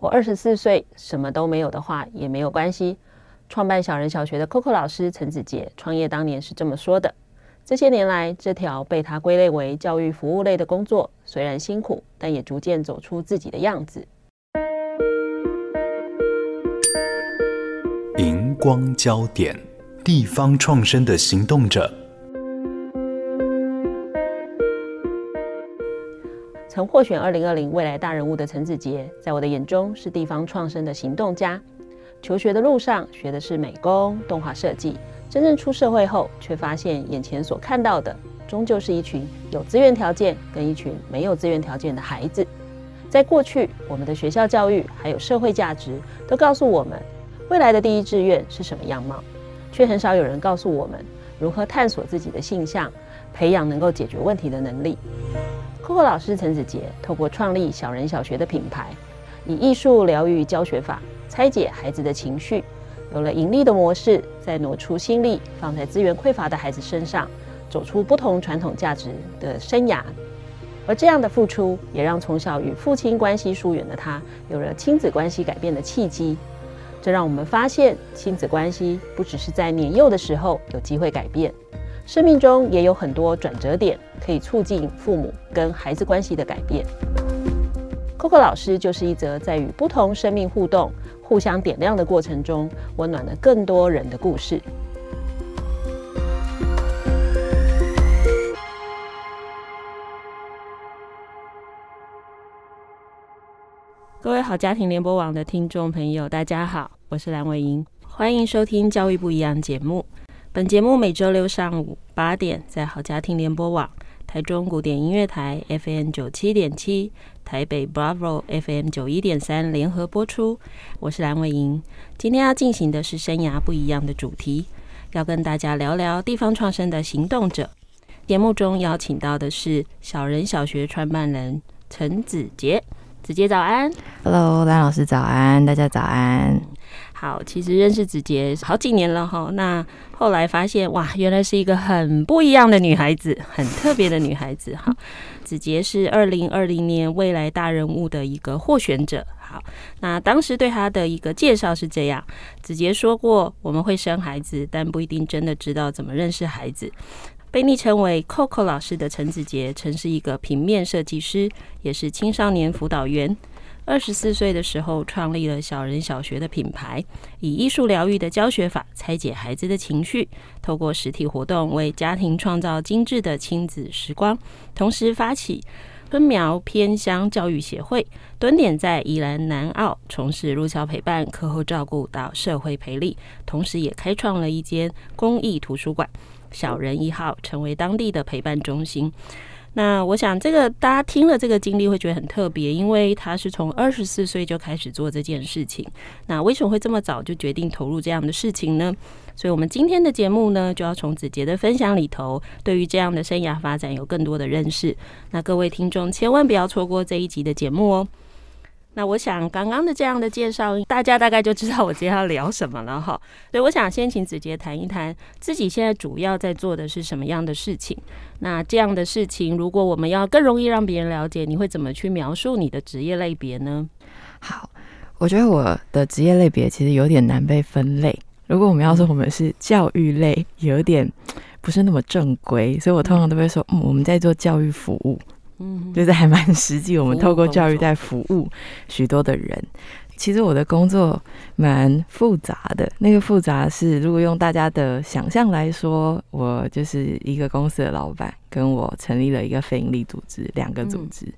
我二十四岁，什么都没有的话也没有关系。创办小人小学的 Coco 老师陈子杰，创业当年是这么说的：这些年来，这条被他归类为教育服务类的工作，虽然辛苦，但也逐渐走出自己的样子。荧光焦点，地方创生的行动者。曾获选二零二零未来大人物的陈子杰，在我的眼中是地方创生的行动家。求学的路上学的是美工、动画设计，真正出社会后，却发现眼前所看到的，终究是一群有资源条件跟一群没有资源条件的孩子。在过去，我们的学校教育还有社会价值都告诉我们，未来的第一志愿是什么样貌，却很少有人告诉我们如何探索自己的性向，培养能够解决问题的能力。Coco 老师陈子杰透过创立小人小学的品牌，以艺术疗愈教学法拆解孩子的情绪，有了盈利的模式，再挪出心力放在资源匮乏的孩子身上，走出不同传统价值的生涯。而这样的付出，也让从小与父亲关系疏远的他，有了亲子关系改变的契机。这让我们发现，亲子关系不只是在年幼的时候有机会改变。生命中也有很多转折点，可以促进父母跟孩子关系的改变。Coco 老师就是一则在与不同生命互动、互相点亮的过程中，温暖了更多人的故事。各位好家庭联播网的听众朋友，大家好，我是蓝伟莹，欢迎收听《教育不一样》节目。本节目每周六上午八点在好家庭联播网、台中古典音乐台 FM 九七点七、台北 Bravo FM 九一点三联合播出。我是蓝伟莹，今天要进行的是生涯不一样的主题，要跟大家聊聊地方创生的行动者。节目中邀请到的是小人小学创办人陈子杰，子杰早安。Hello，蓝老师早安，大家早安。好，其实认识子杰好几年了哈。那后来发现，哇，原来是一个很不一样的女孩子，很特别的女孩子。哈，子杰是二零二零年未来大人物的一个获选者。好，那当时对她的一个介绍是这样：子杰说过，我们会生孩子，但不一定真的知道怎么认识孩子。被昵称为 Coco 老师的陈子杰，曾是一个平面设计师，也是青少年辅导员。二十四岁的时候，创立了小人小学的品牌，以艺术疗愈的教学法拆解孩子的情绪，透过实体活动为家庭创造精致的亲子时光。同时发起春苗偏乡教育协会，蹲点在宜兰南澳，从事入校陪伴、课后照顾到社会培力，同时也开创了一间公益图书馆——小人一号，成为当地的陪伴中心。那我想，这个大家听了这个经历会觉得很特别，因为他是从二十四岁就开始做这件事情。那为什么会这么早就决定投入这样的事情呢？所以，我们今天的节目呢，就要从子杰的分享里头，对于这样的生涯发展有更多的认识。那各位听众千万不要错过这一集的节目哦。那我想，刚刚的这样的介绍，大家大概就知道我今天要聊什么了哈。所以，我想先请子杰谈一谈自己现在主要在做的是什么样的事情。那这样的事情，如果我们要更容易让别人了解，你会怎么去描述你的职业类别呢？好，我觉得我的职业类别其实有点难被分类。如果我们要说我们是教育类，有点不是那么正规，所以我通常都会说，嗯，我们在做教育服务。嗯，就是还蛮实际。我们透过教育在服务许多的人。其实我的工作蛮复杂的，那个复杂是，如果用大家的想象来说，我就是一个公司的老板，跟我成立了一个非营利组织，两个组织。嗯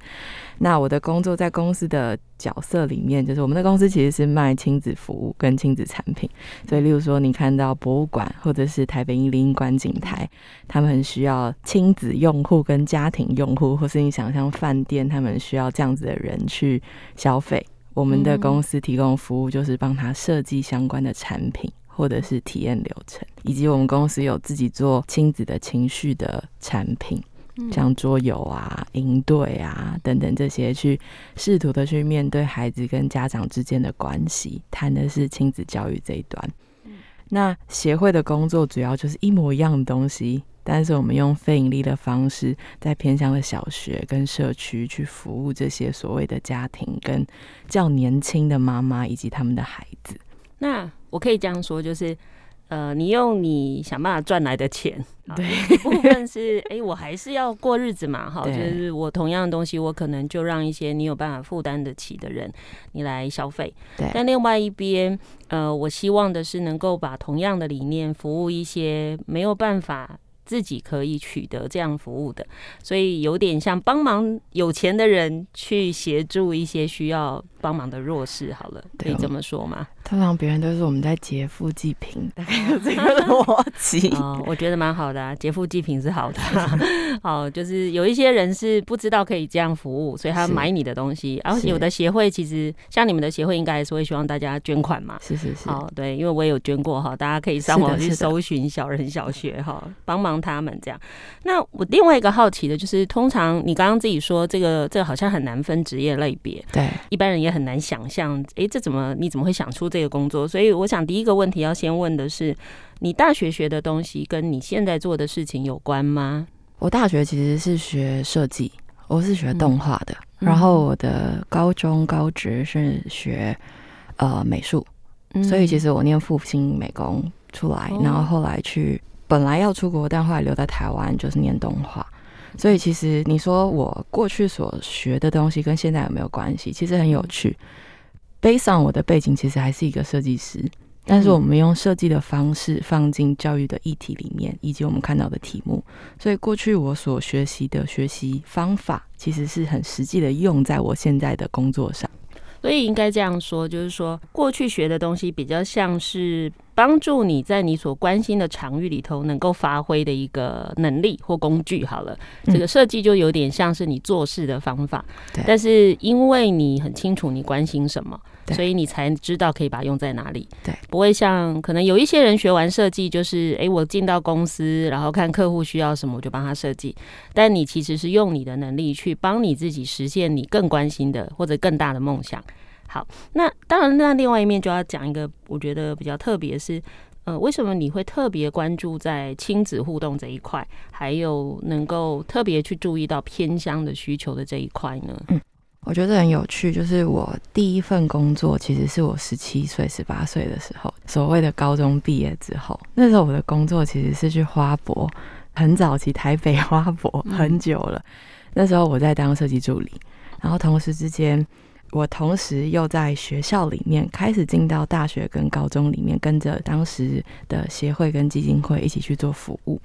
那我的工作在公司的角色里面，就是我们的公司其实是卖亲子服务跟亲子产品，所以例如说你看到博物馆或者是台北一零一观景台，他们很需要亲子用户跟家庭用户，或是你想象饭店，他们需要这样子的人去消费。我们的公司提供服务就是帮他设计相关的产品或者是体验流程，以及我们公司有自己做亲子的情绪的产品，像桌游啊、营队啊等等这些，去试图的去面对孩子跟家长之间的关系，谈的是亲子教育这一端。那协会的工作主要就是一模一样的东西。但是我们用非盈利的方式，在偏乡的小学跟社区去服务这些所谓的家庭跟较年轻的妈妈以及他们的孩子。那我可以这样说，就是呃，你用你想办法赚来的钱，对，一部分是哎、欸，我还是要过日子嘛，哈，就是我同样的东西，我可能就让一些你有办法负担得起的人，你来消费。对，但另外一边，呃，我希望的是能够把同样的理念服务一些没有办法。自己可以取得这样服务的，所以有点像帮忙有钱的人去协助一些需要帮忙的弱势。好了，可以这么说吗？通常别人都是我们在劫富济贫，大概有这个逻辑。哦，我觉得蛮好的啊，劫富济贫是好的。好，就是有一些人是不知道可以这样服务，所以他买你的东西。然后有的协会其实像你们的协会，应该还是会希望大家捐款嘛。是是是。哦，对，因为我也有捐过哈，大家可以上网去搜寻小人小学哈，帮忙他们这样。那我另外一个好奇的就是，通常你刚刚自己说这个这个好像很难分职业类别，对，一般人也很难想象，哎、欸，这怎么你怎么会想出这个工作？所以我想第一个问题要先问的是，你大学学的东西跟你现在做的事情有关吗？我大学其实是学设计，我是学动画的，嗯、然后我的高中高职是学呃美术，嗯、所以其实我念复兴美工出来，哦、然后后来去。本来要出国，但后来留在台湾，就是念动画。所以其实你说我过去所学的东西跟现在有没有关系？其实很有趣。Based on 我的背景，其实还是一个设计师，但是我们用设计的方式放进教育的议题里面，以及我们看到的题目。所以过去我所学习的学习方法，其实是很实际的用在我现在的工作上。所以应该这样说，就是说过去学的东西比较像是。帮助你在你所关心的场域里头能够发挥的一个能力或工具。好了，这个设计就有点像是你做事的方法。对。但是因为你很清楚你关心什么，所以你才知道可以把它用在哪里。对。不会像可能有一些人学完设计，就是哎，我进到公司，然后看客户需要什么，我就帮他设计。但你其实是用你的能力去帮你自己实现你更关心的或者更大的梦想。好，那当然，那另外一面就要讲一个，我觉得比较特别是，呃，为什么你会特别关注在亲子互动这一块，还有能够特别去注意到偏乡的需求的这一块呢？嗯，我觉得很有趣，就是我第一份工作其实是我十七岁、十八岁的时候，所谓的高中毕业之后，那时候我的工作其实是去花博，很早期台北花博很久了，嗯、那时候我在当设计助理，然后同时之间。我同时又在学校里面开始进到大学跟高中里面，跟着当时的协会跟基金会一起去做服务。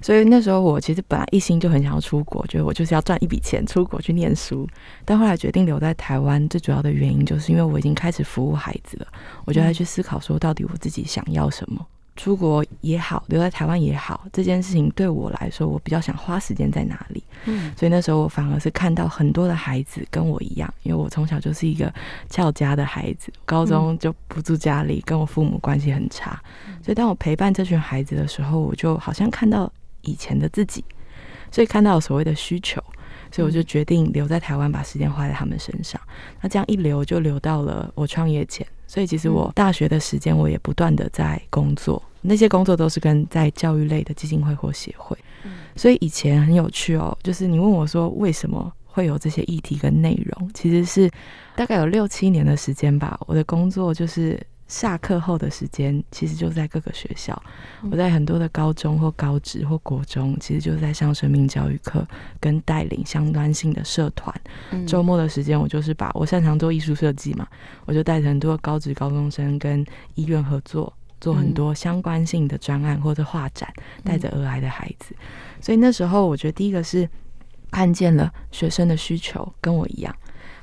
所以那时候我其实本来一心就很想要出国，觉得我就是要赚一笔钱出国去念书。但后来决定留在台湾，最主要的原因就是因为我已经开始服务孩子了，我就在去思考说，到底我自己想要什么。出国也好，留在台湾也好，这件事情对我来说，我比较想花时间在哪里？嗯，所以那时候我反而是看到很多的孩子跟我一样，因为我从小就是一个翘家的孩子，高中就不住家里，跟我父母关系很差。所以当我陪伴这群孩子的时候，我就好像看到以前的自己，所以看到所谓的需求，所以我就决定留在台湾，把时间花在他们身上。那这样一留就留到了我创业前，所以其实我大学的时间我也不断的在工作。那些工作都是跟在教育类的基金会或协会，所以以前很有趣哦。就是你问我说为什么会有这些议题跟内容，其实是大概有六七年的时间吧。我的工作就是下课后的时间，其实就在各个学校。我在很多的高中或高职或国中，其实就是在上生命教育课，跟带领相关性的社团。周末的时间，我就是把我擅长做艺术设计嘛，我就带着很多高职高中生跟医院合作。做很多相关性的专案或者画展，带着儿癌的孩子，所以那时候我觉得第一个是看见了学生的需求跟我一样。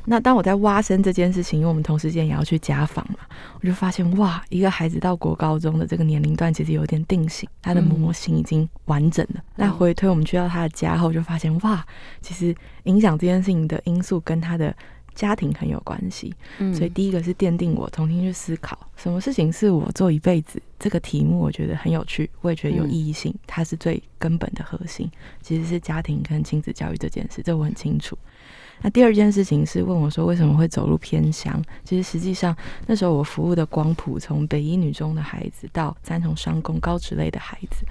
那当我在挖深这件事情，因为我们同时间也要去家访嘛，我就发现哇，一个孩子到国高中的这个年龄段其实有点定型，他的模型已经完整了。那回推我们去到他的家后，就发现哇，其实影响这件事情的因素跟他的。家庭很有关系。嗯，所以第一个是奠定我重新去思考什么事情是我做一辈子。这个题目我觉得很有趣，我也觉得有意义性，嗯、它是最根本的核心，其实是家庭跟亲子教育这件事，这我很清楚。那第二件事情是问我说，为什么会走入偏乡？其实实际上那时候我服务的光谱，从北一女中的孩子到三重商工高职类的孩子，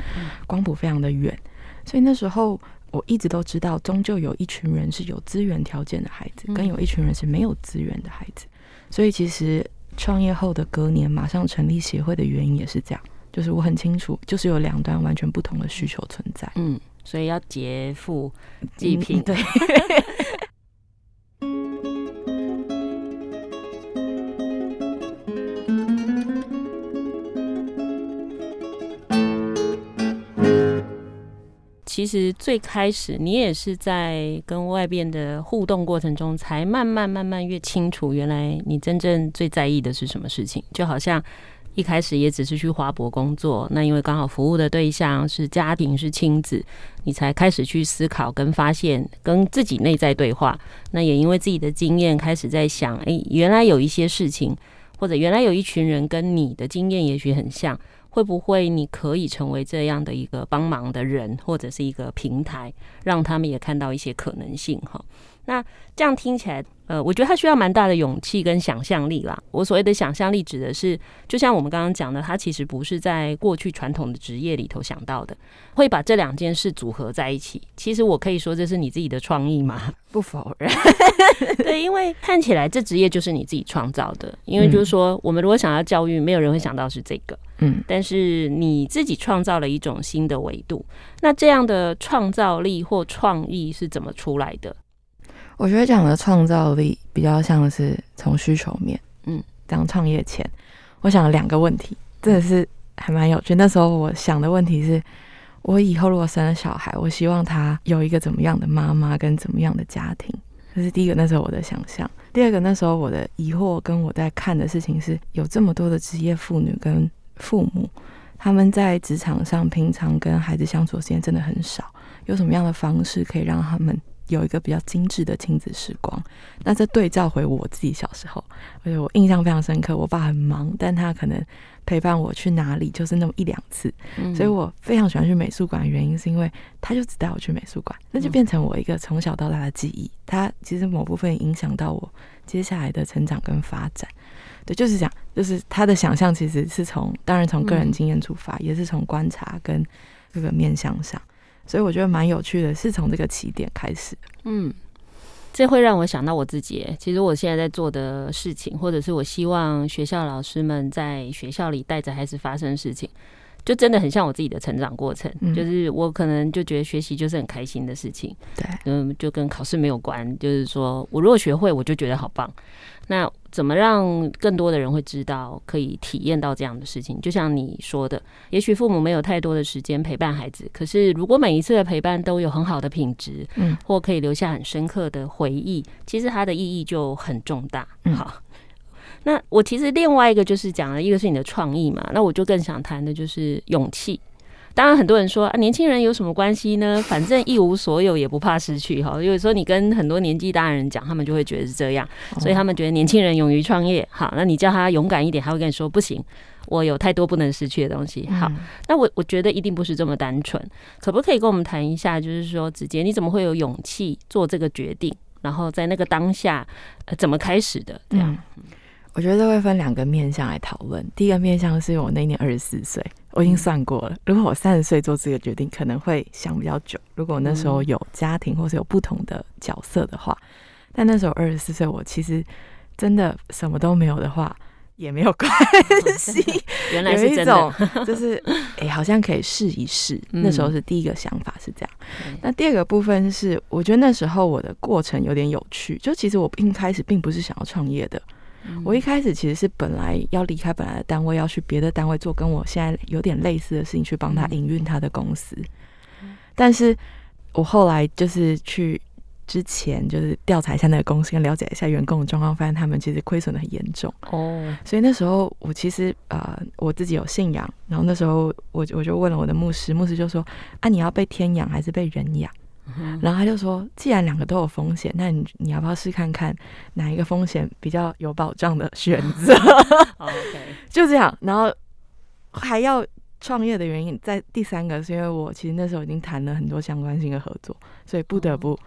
光谱非常的远。所以那时候我一直都知道，终究有一群人是有资源条件的孩子，跟有一群人是没有资源的孩子。所以其实创业后的隔年马上成立协会的原因也是这样，就是我很清楚，就是有两端完全不同的需求存在。嗯，所以要劫富济贫，对。其实最开始你也是在跟外边的互动过程中，才慢慢慢慢越清楚，原来你真正最在意的是什么事情。就好像一开始也只是去华博工作，那因为刚好服务的对象是家庭是亲子，你才开始去思考跟发现，跟自己内在对话。那也因为自己的经验，开始在想，哎，原来有一些事情，或者原来有一群人跟你的经验也许很像。会不会你可以成为这样的一个帮忙的人，或者是一个平台，让他们也看到一些可能性哈？那这样听起来，呃，我觉得他需要蛮大的勇气跟想象力啦。我所谓的想象力，指的是就像我们刚刚讲的，他其实不是在过去传统的职业里头想到的，会把这两件事组合在一起。其实我可以说，这是你自己的创意吗？不否认。对，因为看起来这职业就是你自己创造的。因为就是说，我们如果想要教育，没有人会想到是这个。嗯，但是你自己创造了一种新的维度。那这样的创造力或创意是怎么出来的？我觉得讲的创造力比较像是从需求面，嗯，当创业前，我想了两个问题，真的是还蛮有趣。那时候我想的问题是，我以后如果生了小孩，我希望他有一个怎么样的妈妈跟怎么样的家庭，这是第一个。那时候我的想象。第二个，那时候我的疑惑跟我在看的事情是，有这么多的职业妇女跟父母，他们在职场上平常跟孩子相处的时间真的很少，有什么样的方式可以让他们？有一个比较精致的亲子时光，那这对照回我自己小时候，而且我印象非常深刻。我爸很忙，但他可能陪伴我去哪里就是那么一两次，嗯、所以我非常喜欢去美术馆的原因是因为他就只带我去美术馆，那就变成我一个从小到大的记忆。他其实某部分影响到我接下来的成长跟发展。对，就是讲，就是他的想象其实是从当然从个人经验出发，嗯、也是从观察跟这个面向上。所以我觉得蛮有趣的，是从这个起点开始。嗯，这会让我想到我自己。其实我现在在做的事情，或者是我希望学校老师们在学校里带着孩子发生的事情，就真的很像我自己的成长过程。嗯、就是我可能就觉得学习就是很开心的事情。对，嗯，就跟考试没有关。就是说我如果学会，我就觉得好棒。那怎么让更多的人会知道，可以体验到这样的事情？就像你说的，也许父母没有太多的时间陪伴孩子，可是如果每一次的陪伴都有很好的品质，嗯，或可以留下很深刻的回忆，其实它的意义就很重大。好，那我其实另外一个就是讲了一个是你的创意嘛，那我就更想谈的就是勇气。当然，很多人说啊，年轻人有什么关系呢？反正一无所有也不怕失去哈。有时候你跟很多年纪大的人讲，他们就会觉得是这样，所以他们觉得年轻人勇于创业。好，那你叫他勇敢一点，他会跟你说不行，我有太多不能失去的东西。好，那我我觉得一定不是这么单纯。可不可以跟我们谈一下，就是说子杰，你怎么会有勇气做这个决定？然后在那个当下，呃，怎么开始的？这样。我觉得会分两个面向来讨论。第一个面向是我那年二十四岁，我已经算过了。如果我三十岁做这个决定，可能会想比较久。如果那时候有家庭或是有不同的角色的话，但那时候二十四岁，我其实真的什么都没有的话，也没有关系。原来是真的，就是哎、欸，好像可以试一试。那时候是第一个想法是这样。那第二个部分是，我觉得那时候我的过程有点有趣。就其实我一开始并不是想要创业的。我一开始其实是本来要离开本来的单位，要去别的单位做跟我现在有点类似的事情，去帮他营运他的公司。但是我后来就是去之前就是调查一下那个公司，跟了解一下员工的状况，发现他们其实亏损的很严重哦。所以那时候我其实呃我自己有信仰，然后那时候我我就问了我的牧师，牧师就说啊，你要被天养还是被人养？嗯、然后他就说，既然两个都有风险，那你你要不要试看看哪一个风险比较有保障的选择？OK，就这样。然后还要创业的原因，在第三个是因为我其实那时候已经谈了很多相关性的合作，所以不得不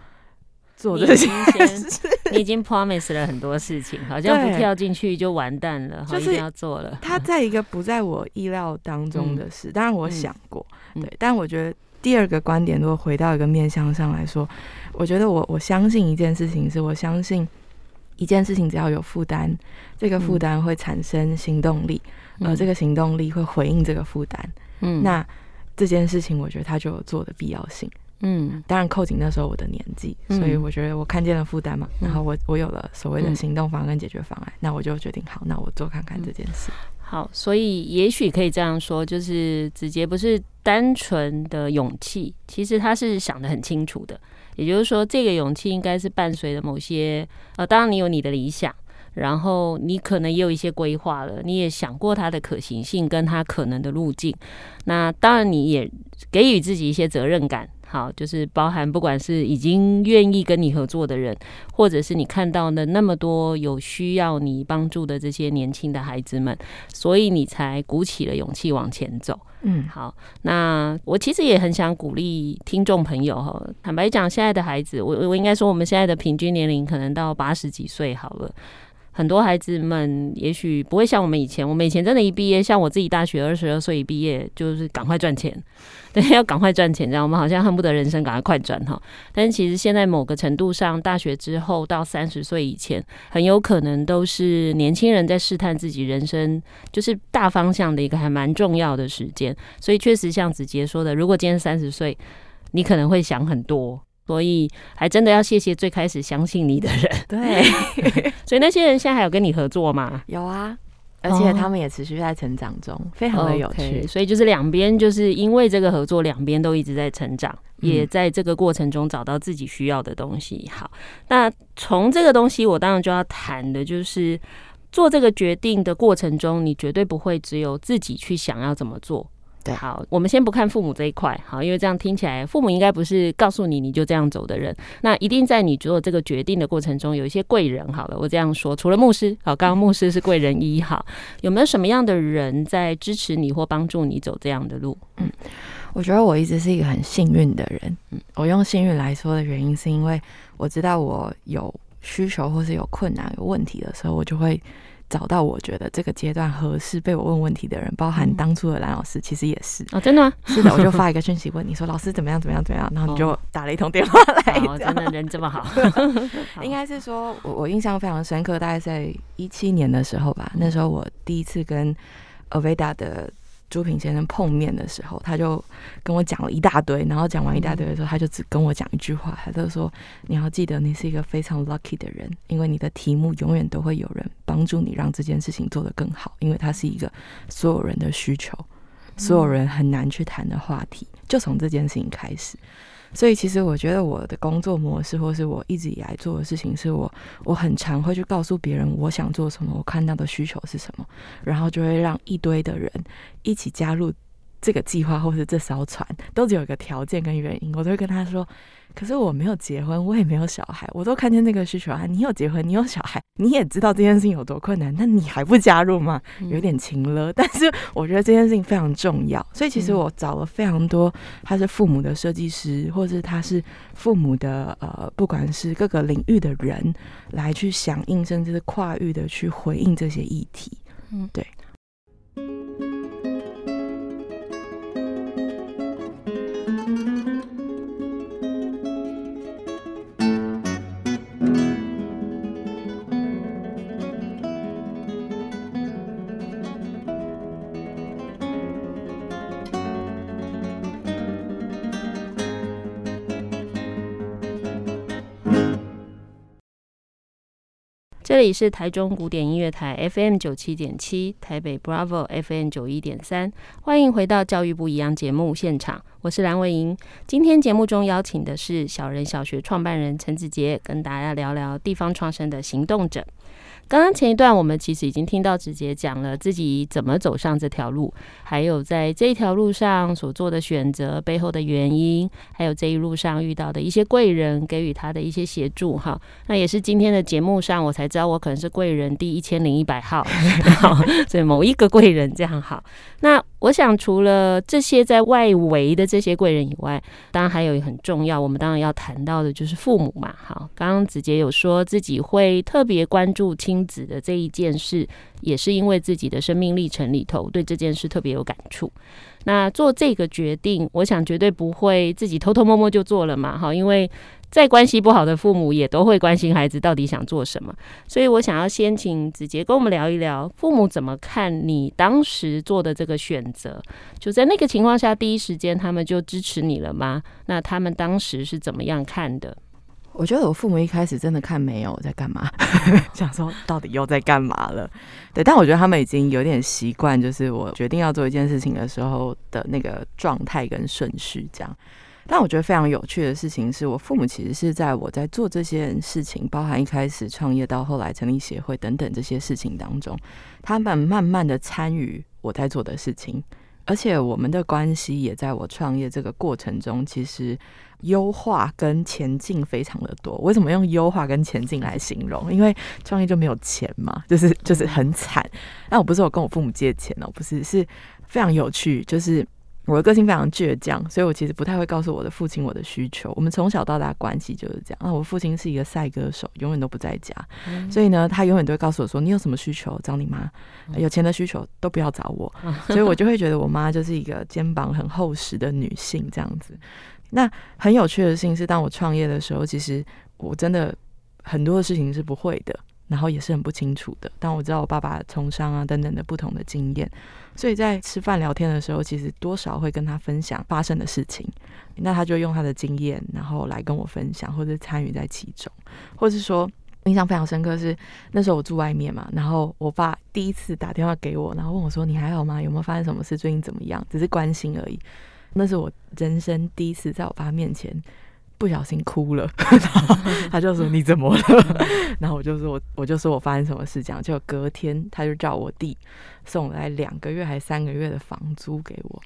做这些事。你已经 promise 了很多事情，好像不跳进去就完蛋了，好，一定要做了。他在一个不在我意料当中的事，当然我想过，嗯、对，但我觉得。第二个观点，如果回到一个面向上来说，我觉得我我相信一件事情，是我相信一件事情只要有负担，这个负担会产生行动力，而这个行动力会回应这个负担，嗯，那这件事情我觉得它就有做的必要性，嗯，当然扣紧那时候我的年纪，所以我觉得我看见了负担嘛，然后我我有了所谓的行动方案跟解决方案，那我就决定好，那我做看看这件事。好，所以也许可以这样说，就是子杰不是单纯的勇气，其实他是想得很清楚的。也就是说，这个勇气应该是伴随着某些呃，当然你有你的理想，然后你可能也有一些规划了，你也想过它的可行性跟它可能的路径。那当然你也给予自己一些责任感。好，就是包含不管是已经愿意跟你合作的人，或者是你看到的那么多有需要你帮助的这些年轻的孩子们，所以你才鼓起了勇气往前走。嗯，好，那我其实也很想鼓励听众朋友哈，坦白讲，现在的孩子，我我应该说我们现在的平均年龄可能到八十几岁好了。很多孩子们也许不会像我们以前，我们以前真的，一毕业，像我自己大学二十二岁一毕业，就是赶快赚钱，对，要赶快赚钱，这样我们好像恨不得人生赶快快转哈。但是其实现在某个程度上，大学之后到三十岁以前，很有可能都是年轻人在试探自己人生，就是大方向的一个还蛮重要的时间。所以确实像子杰说的，如果今天三十岁，你可能会想很多。所以，还真的要谢谢最开始相信你的人。对，所以那些人现在还有跟你合作吗？有啊，而且他们也持续在成长中，哦、非常的有趣。Okay, 所以就是两边就是因为这个合作，两边都一直在成长，嗯、也在这个过程中找到自己需要的东西。好，那从这个东西，我当然就要谈的就是做这个决定的过程中，你绝对不会只有自己去想要怎么做。对，好，我们先不看父母这一块，好，因为这样听起来，父母应该不是告诉你你就这样走的人。那一定在你做这个决定的过程中，有一些贵人。好了，我这样说，除了牧师，好，刚刚牧师是贵人一，好，有没有什么样的人在支持你或帮助你走这样的路？嗯，我觉得我一直是一个很幸运的人。嗯，我用幸运来说的原因，是因为我知道我有需求或是有困难、有问题的时候，我就会。找到我觉得这个阶段合适被我问问题的人，包含当初的蓝老师，其实也是。哦，真的？吗？是的，我就发一个讯息问你说，老师怎么样怎么样怎么样，然后你就打了一通电话来，哦，真的人这么好，应该是说我我印象非常深刻，大概在一七年的时候吧，那时候我第一次跟 Aveda 的。朱平先生碰面的时候，他就跟我讲了一大堆，然后讲完一大堆的时候，他就只跟我讲一句话，他就说：“你要记得，你是一个非常 lucky 的人，因为你的题目永远都会有人帮助你，让这件事情做得更好，因为它是一个所有人的需求，所有人很难去谈的话题，就从这件事情开始。”所以，其实我觉得我的工作模式，或是我一直以来做的事情，是我我很常会去告诉别人我想做什么，我看到的需求是什么，然后就会让一堆的人一起加入这个计划，或是这艘船，都只有一个条件跟原因，我都会跟他说。可是我没有结婚，我也没有小孩，我都看见这个需求啊！你有结婚，你有小孩，你也知道这件事情有多困难，那你还不加入吗？有点情了。但是我觉得这件事情非常重要，所以其实我找了非常多他是父母的设计师，或是他是父母的呃，不管是各个领域的人来去响应，甚至是跨域的去回应这些议题。嗯，对。这里是台中古典音乐台 FM 九七点七，台北 Bravo FM 九一点三，欢迎回到教育部一样节目现场，我是蓝伟莹。今天节目中邀请的是小人小学创办人陈子杰，跟大家聊聊地方创生的行动者。刚刚前一段我们其实已经听到子杰讲了自己怎么走上这条路，还有在这一条路上所做的选择背后的原因，还有这一路上遇到的一些贵人给予他的一些协助哈。那也是今天的节目上我才知道我可能是贵人第一千零一百号，所以某一个贵人这样好。那我想除了这些在外围的这些贵人以外，当然还有很重要，我们当然要谈到的就是父母嘛。好，刚刚子杰有说自己会特别关注亲。子的这一件事，也是因为自己的生命历程里头对这件事特别有感触。那做这个决定，我想绝对不会自己偷偷摸摸就做了嘛，哈，因为再关系不好的父母也都会关心孩子到底想做什么。所以我想要先请子杰跟我们聊一聊，父母怎么看你当时做的这个选择？就在那个情况下，第一时间他们就支持你了吗？那他们当时是怎么样看的？我觉得我父母一开始真的看没有在干嘛，想说到底又在干嘛了。对，但我觉得他们已经有点习惯，就是我决定要做一件事情的时候的那个状态跟顺序这样。但我觉得非常有趣的事情是，我父母其实是在我在做这些事情，包含一开始创业到后来成立协会等等这些事情当中，他们慢慢的参与我在做的事情。而且我们的关系也在我创业这个过程中，其实优化跟前进非常的多。为什么用优化跟前进来形容？因为创业就没有钱嘛，就是就是很惨。但我不是我跟我父母借钱哦，不是，是非常有趣，就是。我的个性非常倔强，所以我其实不太会告诉我的父亲我的需求。我们从小到大关系就是这样。啊，我父亲是一个赛歌手，永远都不在家，嗯、所以呢，他永远都会告诉我说：“你有什么需求找你妈，有钱的需求都不要找我。嗯”所以我就会觉得我妈就是一个肩膀很厚实的女性这样子。那很有趣的事情是，当我创业的时候，其实我真的很多的事情是不会的。然后也是很不清楚的，但我知道我爸爸从商啊等等的不同的经验，所以在吃饭聊天的时候，其实多少会跟他分享发生的事情，那他就用他的经验，然后来跟我分享，或者参与在其中，或是说印象非常深刻是那时候我住外面嘛，然后我爸第一次打电话给我，然后问我说：“你还好吗？有没有发生什么事？最近怎么样？”只是关心而已。那是我人生第一次在我爸面前。不小心哭了，然 后他就说，你怎么了？然后我就说我我就说我发生什么事，这样就隔天他就叫我弟送来两个月还三个月的房租给我。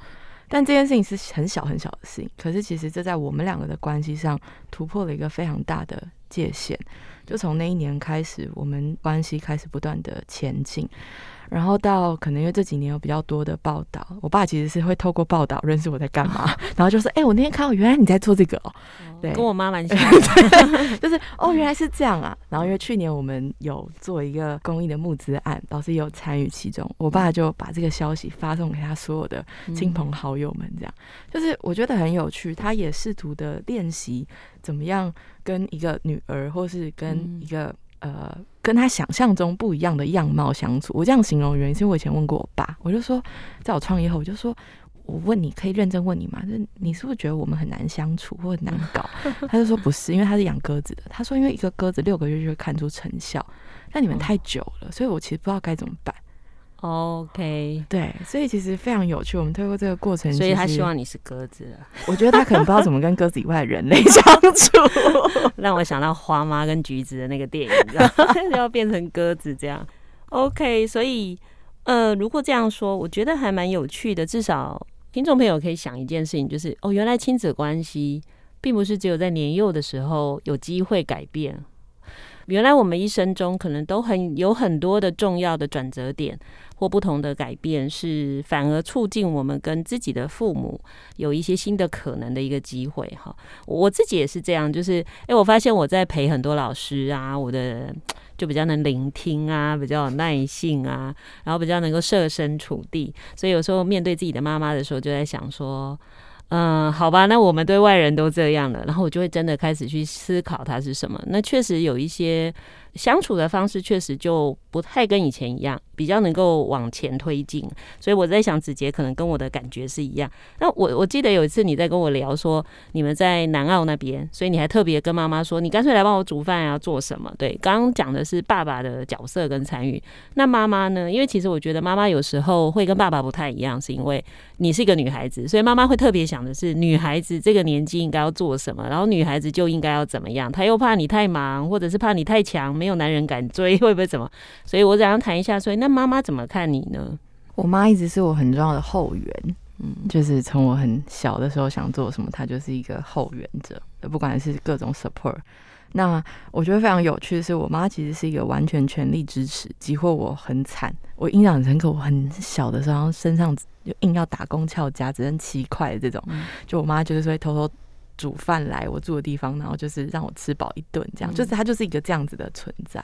但这件事情是很小很小的事情，可是其实这在我们两个的关系上突破了一个非常大的界限。就从那一年开始，我们关系开始不断的前进。然后到可能因为这几年有比较多的报道，我爸其实是会透过报道认识我在干嘛，然后就说：“哎、欸，我那天看到原来你在做这个哦。”对，跟我妈蛮像，就是哦，原来是这样啊。然后因为去年我们有做一个公益的募资案，老师也有参与其中，我爸就把这个消息发送给他所有的亲朋好友们，这样就是我觉得很有趣。他也试图的练习怎么样跟一个女儿，或是跟一个。呃，跟他想象中不一样的样貌相处，我这样形容原因是因为我以前问过我爸，我就说，在我创业后，我就说，我问你可以认真问你吗？就是你是不是觉得我们很难相处或很难搞？他就说不是，因为他是养鸽子的。他说，因为一个鸽子六个月就会看出成效，但你们太久了，所以我其实不知道该怎么办。OK，对，所以其实非常有趣。我们透过这个过程，所以他希望你是鸽子。我觉得他可能不知道怎么跟鸽子以外的人类 相处，让我想到花妈跟橘子的那个电影，要变成鸽子这样。OK，所以呃，如果这样说，我觉得还蛮有趣的。至少听众朋友可以想一件事情，就是哦，原来亲子关系并不是只有在年幼的时候有机会改变。原来我们一生中可能都很有很多的重要的转折点。或不同的改变，是反而促进我们跟自己的父母有一些新的可能的一个机会哈。我自己也是这样，就是诶、我发现我在陪很多老师啊，我的就比较能聆听啊，比较有耐性啊，然后比较能够设身处地，所以有时候面对自己的妈妈的时候，就在想说，嗯，好吧，那我们对外人都这样了，然后我就会真的开始去思考它是什么。那确实有一些。相处的方式确实就不太跟以前一样，比较能够往前推进。所以我在想，子杰可能跟我的感觉是一样。那我我记得有一次你在跟我聊说，你们在南澳那边，所以你还特别跟妈妈说，你干脆来帮我煮饭，要做什么？对，刚刚讲的是爸爸的角色跟参与。那妈妈呢？因为其实我觉得妈妈有时候会跟爸爸不太一样，是因为你是一个女孩子，所以妈妈会特别想的是女孩子这个年纪应该要做什么，然后女孩子就应该要怎么样。她又怕你太忙，或者是怕你太强。没有男人敢追，会不会怎么？所以我想要谈一下，所以那妈妈怎么看你呢？我妈一直是我很重要的后援，嗯，就是从我很小的时候想做什么，她就是一个后援者，不管是各种 support。那我觉得非常有趣的是，我妈其实是一个完全全力支持，几乎我很惨，我印象很深刻。我很小的时候，身上就硬要打工翘家，只剩七块的这种，就我妈就是会偷偷煮饭来我住的地方，然后就是让我吃饱一顿，这样，就是她就是一个这样子的存在。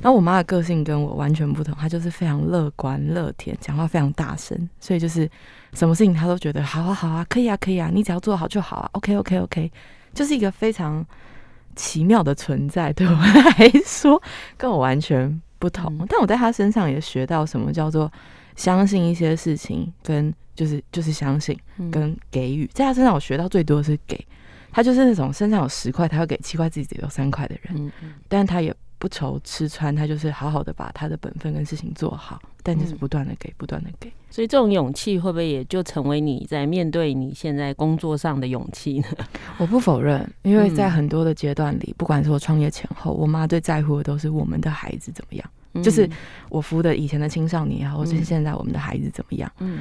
然后我妈的个性跟我完全不同，她就是非常乐观乐天，讲话非常大声，所以就是什么事情她都觉得好啊好啊，可以啊可以啊，你只要做好就好啊，OK OK OK，就是一个非常。奇妙的存在对我来说跟我完全不同，嗯、但我在她身上也学到什么叫做相信一些事情，跟就是就是相信跟给予。嗯、在她身上我学到最多的是给，他就是那种身上有十块，他会给七块，自己只有三块的人。嗯嗯，但他也。不愁吃穿，他就是好好的把他的本分跟事情做好，但就是不断的给，不断的给。所以这种勇气会不会也就成为你在面对你现在工作上的勇气呢？我不否认，因为在很多的阶段里，不管是我创业前后，我妈最在乎的都是我们的孩子怎么样，就是我服的以前的青少年也好，或是现在我们的孩子怎么样。嗯。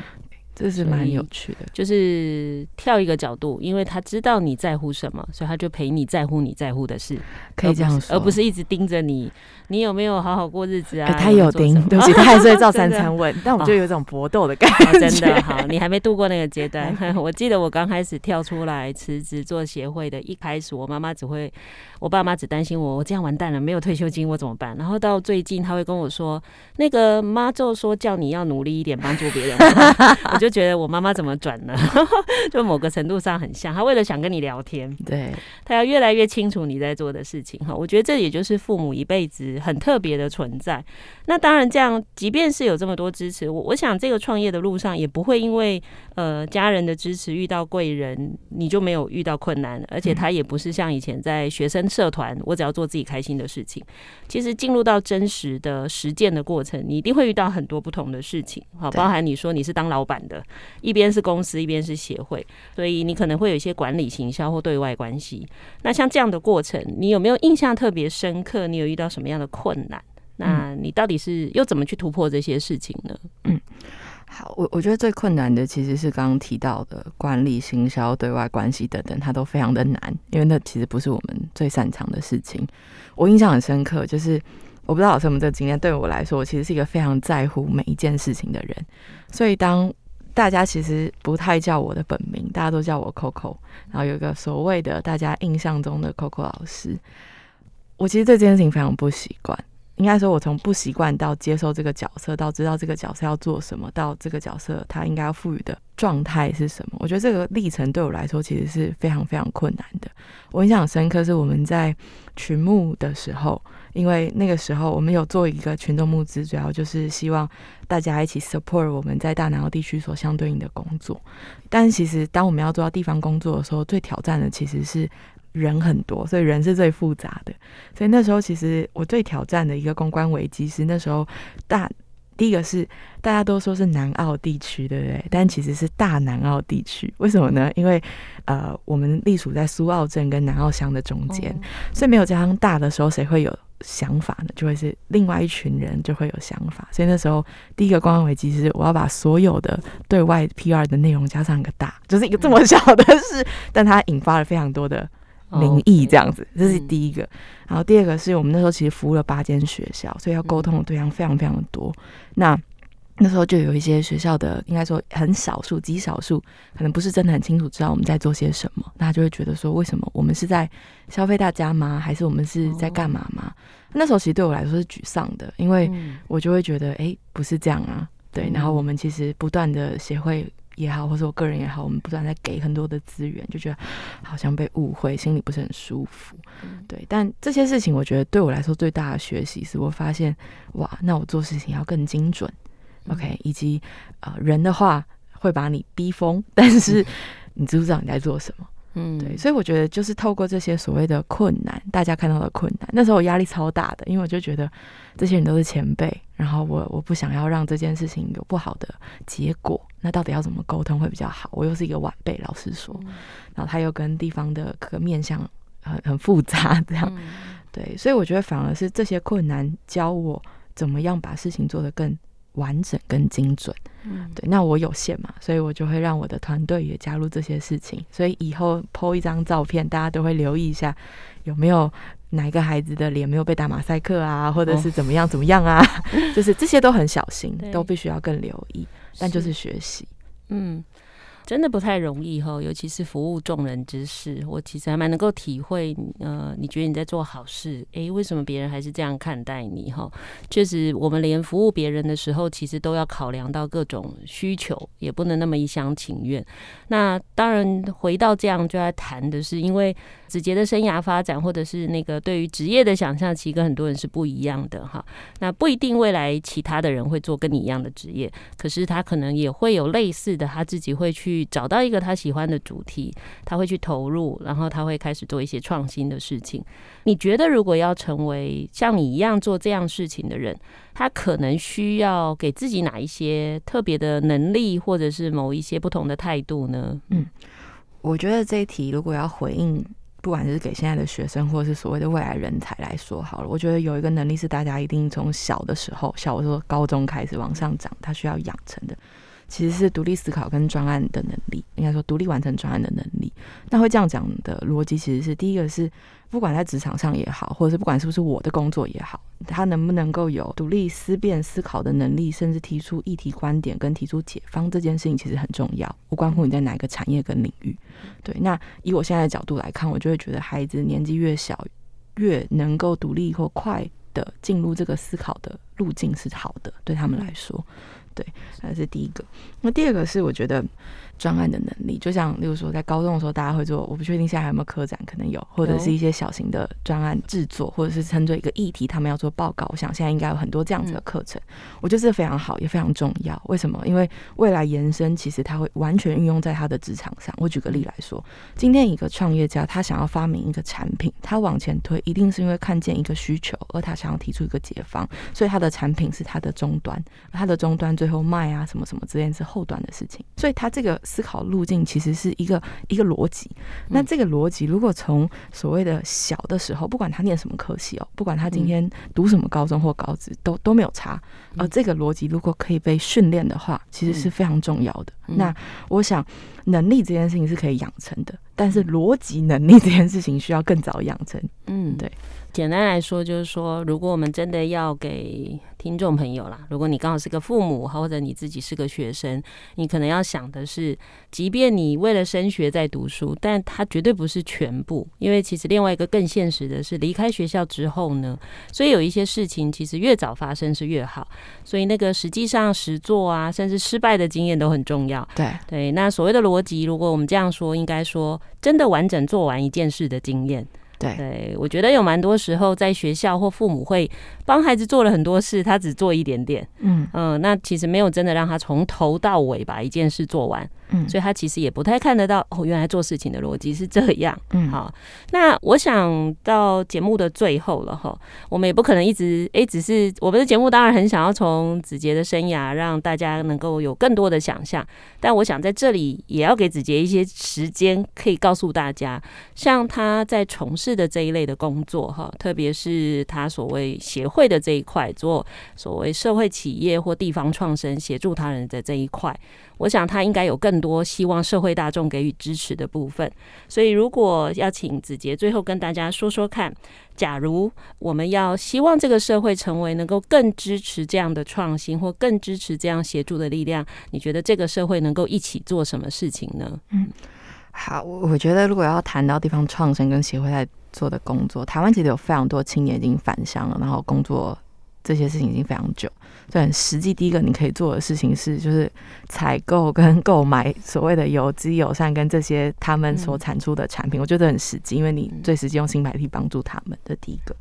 这是蛮有趣的，就是跳一个角度，因为他知道你在乎什么，所以他就陪你在乎你在乎的事，可以这样说，而不是一直盯着你，你有没有好好过日子啊？欸、他有盯，对不起，他还是会照三餐问，但我就有一种搏斗的感觉、哦。真的好，你还没度过那个阶段。我记得我刚开始跳出来辞职做协会的，一开始我妈妈只会，我爸妈只担心我，我这样完蛋了，没有退休金我怎么办？然后到最近他会跟我说，那个妈就说叫你要努力一点，帮助别人。就觉得我妈妈怎么转呢？就某个程度上很像，她为了想跟你聊天，对，她要越来越清楚你在做的事情哈。我觉得这也就是父母一辈子很特别的存在。那当然，这样即便是有这么多支持，我我想这个创业的路上也不会因为呃家人的支持遇到贵人，你就没有遇到困难。而且他也不是像以前在学生社团，我只要做自己开心的事情。其实进入到真实的实践的过程，你一定会遇到很多不同的事情，好，包含你说你是当老板的。一边是公司，一边是协会，所以你可能会有一些管理、行销或对外关系。那像这样的过程，你有没有印象特别深刻？你有遇到什么样的困难？那你到底是又怎么去突破这些事情呢？嗯，好，我我觉得最困难的其实是刚刚提到的管理、行销、对外关系等等，它都非常的难，因为那其实不是我们最擅长的事情。我印象很深刻，就是。我不知道老师有没有这个经验，对我来说，我其实是一个非常在乎每一件事情的人。所以当大家其实不太叫我的本名，大家都叫我 Coco，然后有一个所谓的大家印象中的 Coco 老师，我其实对这件事情非常不习惯。应该说，我从不习惯到接受这个角色，到知道这个角色要做什么，到这个角色他应该要赋予的状态是什么，我觉得这个历程对我来说其实是非常非常困难的。我印象深刻是我们在群目的时候，因为那个时候我们有做一个群众募资，主要就是希望大家一起 support 我们在大南澳地区所相对应的工作。但其实当我们要做到地方工作的时候，最挑战的其实是。人很多，所以人是最复杂的。所以那时候，其实我最挑战的一个公关危机是那时候大第一个是大家都说是南澳地区，对不对？但其实是大南澳地区。为什么呢？因为呃，我们隶属在苏澳镇跟南澳乡的中间，所以没有加上大的时候，谁会有想法呢？就会是另外一群人就会有想法。所以那时候第一个公关危机是我要把所有的对外 PR 的内容加上一个大，就是一个这么小的事，但它引发了非常多的。民意这样子，这是第一个。然后第二个是我们那时候其实服务了八间学校，所以要沟通的对象非常非常的多。那那时候就有一些学校的，应该说很少数、极少数，可能不是真的很清楚知道我们在做些什么，那就会觉得说，为什么我们是在消费大家吗？还是我们是在干嘛吗？那时候其实对我来说是沮丧的，因为我就会觉得，哎，不是这样啊。对，然后我们其实不断的协会。也好，或者我个人也好，我们不断在给很多的资源，就觉得好像被误会，心里不是很舒服。嗯、对，但这些事情，我觉得对我来说最大的学习是我发现，哇，那我做事情要更精准。嗯、OK，以及啊、呃，人的话会把你逼疯，但是你知不知道你在做什么？嗯，对，所以我觉得就是透过这些所谓的困难，大家看到的困难，那时候我压力超大的，因为我就觉得这些人都是前辈，然后我我不想要让这件事情有不好的结果，那到底要怎么沟通会比较好？我又是一个晚辈，老实说，然后他又跟地方的各个面向很很复杂，这样，对，所以我觉得反而是这些困难教我怎么样把事情做得更完整、跟精准。嗯，对。那我有限嘛，所以我就会让我的团队也加入这些事情。所以以后 po 一张照片，大家都会留意一下有没有哪一个孩子的脸没有被打马赛克啊，或者是怎么样怎么样啊，哦、就是这些都很小心，都必须要更留意。但就是学习，嗯。真的不太容易哈，尤其是服务众人之事，我其实还蛮能够体会。呃，你觉得你在做好事，诶、为什么别人还是这样看待你？哈，确实，我们连服务别人的时候，其实都要考量到各种需求，也不能那么一厢情愿。那当然，回到这样就要谈的是，因为子杰的生涯发展，或者是那个对于职业的想象，其实跟很多人是不一样的哈。那不一定未来其他的人会做跟你一样的职业，可是他可能也会有类似的，他自己会去。找到一个他喜欢的主题，他会去投入，然后他会开始做一些创新的事情。你觉得，如果要成为像你一样做这样事情的人，他可能需要给自己哪一些特别的能力，或者是某一些不同的态度呢？嗯，我觉得这一题如果要回应，不管是给现在的学生，或者是所谓的未来人才来说好了，我觉得有一个能力是大家一定从小的时候，小的时候、高中开始往上涨，他需要养成的。其实是独立思考跟专案的能力，应该说独立完成专案的能力。那会这样讲的逻辑，其实是第一个是，不管在职场上也好，或者是不管是不是我的工作也好，他能不能够有独立思辨思考的能力，甚至提出议题观点跟提出解方，这件事情其实很重要，无关乎你在哪一个产业跟领域。对，那以我现在的角度来看，我就会觉得孩子年纪越小，越能够独立或快的进入这个思考的路径是好的，对他们来说。对，那是第一个。那第二个是我觉得专案的能力，就像例如说在高中的时候，大家会做，我不确定现在还有没有科展，可能有，或者是一些小型的专案制作，或者是称作一个议题，他们要做报告。我想现在应该有很多这样子的课程，我觉得这非常好，也非常重要。为什么？因为未来延伸其实他会完全运用在他的职场上。我举个例来说，今天一个创业家他想要发明一个产品，他往前推一定是因为看见一个需求，而他想要提出一个解方，所以他的产品是他的终端，他的终端最后卖啊什么什么之类是后端的事情，所以他这个思考路径其实是一个一个逻辑。那这个逻辑如果从所谓的小的时候，不管他念什么科系哦，不管他今天读什么高中或高职，都都没有差。而这个逻辑如果可以被训练的话，其实是非常重要的。那我想能力这件事情是可以养成的，但是逻辑能力这件事情需要更早养成。嗯，对。简单来说，就是说，如果我们真的要给听众朋友啦，如果你刚好是个父母，或者你自己是个学生，你可能要想的是，即便你为了升学在读书，但它绝对不是全部，因为其实另外一个更现实的是，离开学校之后呢，所以有一些事情其实越早发生是越好，所以那个实际上实做啊，甚至失败的经验都很重要。对对，那所谓的逻辑，如果我们这样说，应该说真的完整做完一件事的经验。对，我觉得有蛮多时候在学校或父母会帮孩子做了很多事，他只做一点点，嗯嗯、呃，那其实没有真的让他从头到尾把一件事做完。嗯，所以他其实也不太看得到哦，原来做事情的逻辑是这样。嗯，好，那我想到节目的最后了哈，我们也不可能一直哎、欸，只是我们的节目当然很想要从子杰的生涯让大家能够有更多的想象，但我想在这里也要给子杰一些时间，可以告诉大家，像他在从事的这一类的工作哈，特别是他所谓协会会的这一块，做所谓社会企业或地方创生协助他人的这一块。我想他应该有更多希望社会大众给予支持的部分，所以如果要请子杰最后跟大家说说看，假如我们要希望这个社会成为能够更支持这样的创新或更支持这样协助的力量，你觉得这个社会能够一起做什么事情呢？嗯，好，我我觉得如果要谈到地方创生跟协会在做的工作，台湾其实有非常多青年已经返乡了，然后工作。这些事情已经非常久，所以很实际。第一个你可以做的事情是，就是采购跟 购买所谓的有机友善跟这些他们所产出的产品，我觉得很实际，因为你最实际用新白体帮助他们。这第一个。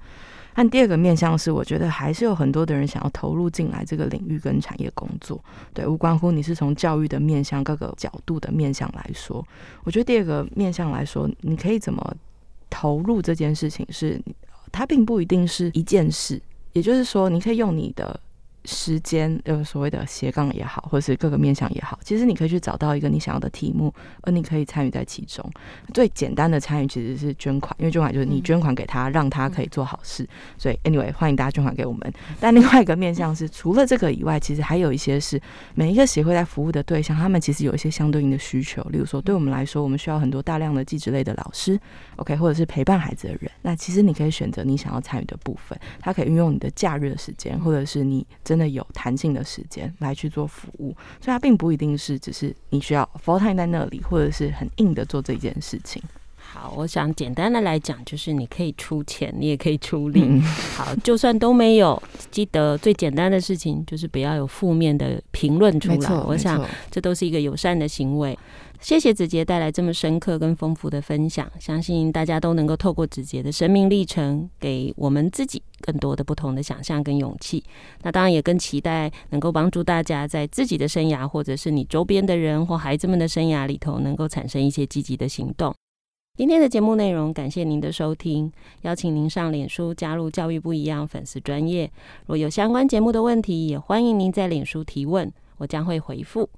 但第二个面向是，我觉得还是有很多的人想要投入进来这个领域跟产业工作。对，无关乎你是从教育的面向各个角度的面向来说，我觉得第二个面向来说，你可以怎么投入这件事情是，它并不一定是一件事。也就是说，你可以用你的时间，呃，所谓的斜杠也好，或者是各个面向也好，其实你可以去找到一个你想要的题目，而你可以参与在其中。最简单的参与其实是捐款，因为捐款就是你捐款给他，让他可以做好事。所以，anyway，欢迎大家捐款给我们。但另外一个面向是，除了这个以外，其实还有一些是每一个协会在服务的对象，他们其实有一些相对应的需求。例如说，对我们来说，我们需要很多大量的技职类的老师，OK，或者是陪伴孩子的人。那其实你可以选择你想要参与的部分，他可以运用你的假日的时间，或者是你真的有弹性的时间来去做服务，所以它并不一定是只是你需要 full time 在那里，或者是很硬的做这件事情。好，我想简单的来讲，就是你可以出钱，你也可以出力。嗯、好，就算都没有，记得最简单的事情就是不要有负面的评论出来。我想这都是一个友善的行为。谢谢子杰带来这么深刻跟丰富的分享，相信大家都能够透过子杰的生命历程，给我们自己更多的不同的想象跟勇气。那当然也更期待能够帮助大家在自己的生涯，或者是你周边的人或孩子们的生涯里头，能够产生一些积极的行动。今天的节目内容，感谢您的收听，邀请您上脸书加入教育不一样粉丝专业。若有相关节目的问题，也欢迎您在脸书提问，我将会回复。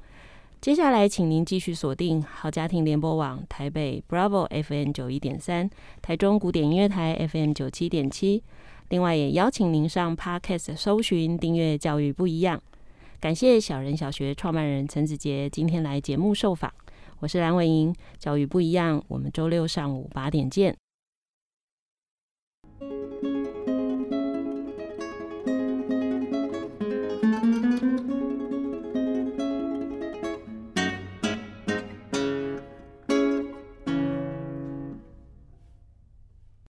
接下来，请您继续锁定好家庭联播网台北 Bravo FM 九一点三，台中古典音乐台 FM 九七点七。另外，也邀请您上 Podcast 搜寻订阅教育不一样。感谢小人小学创办人陈子杰今天来节目受访。我是蓝伟莹，教育不一样，我们周六上午八点见。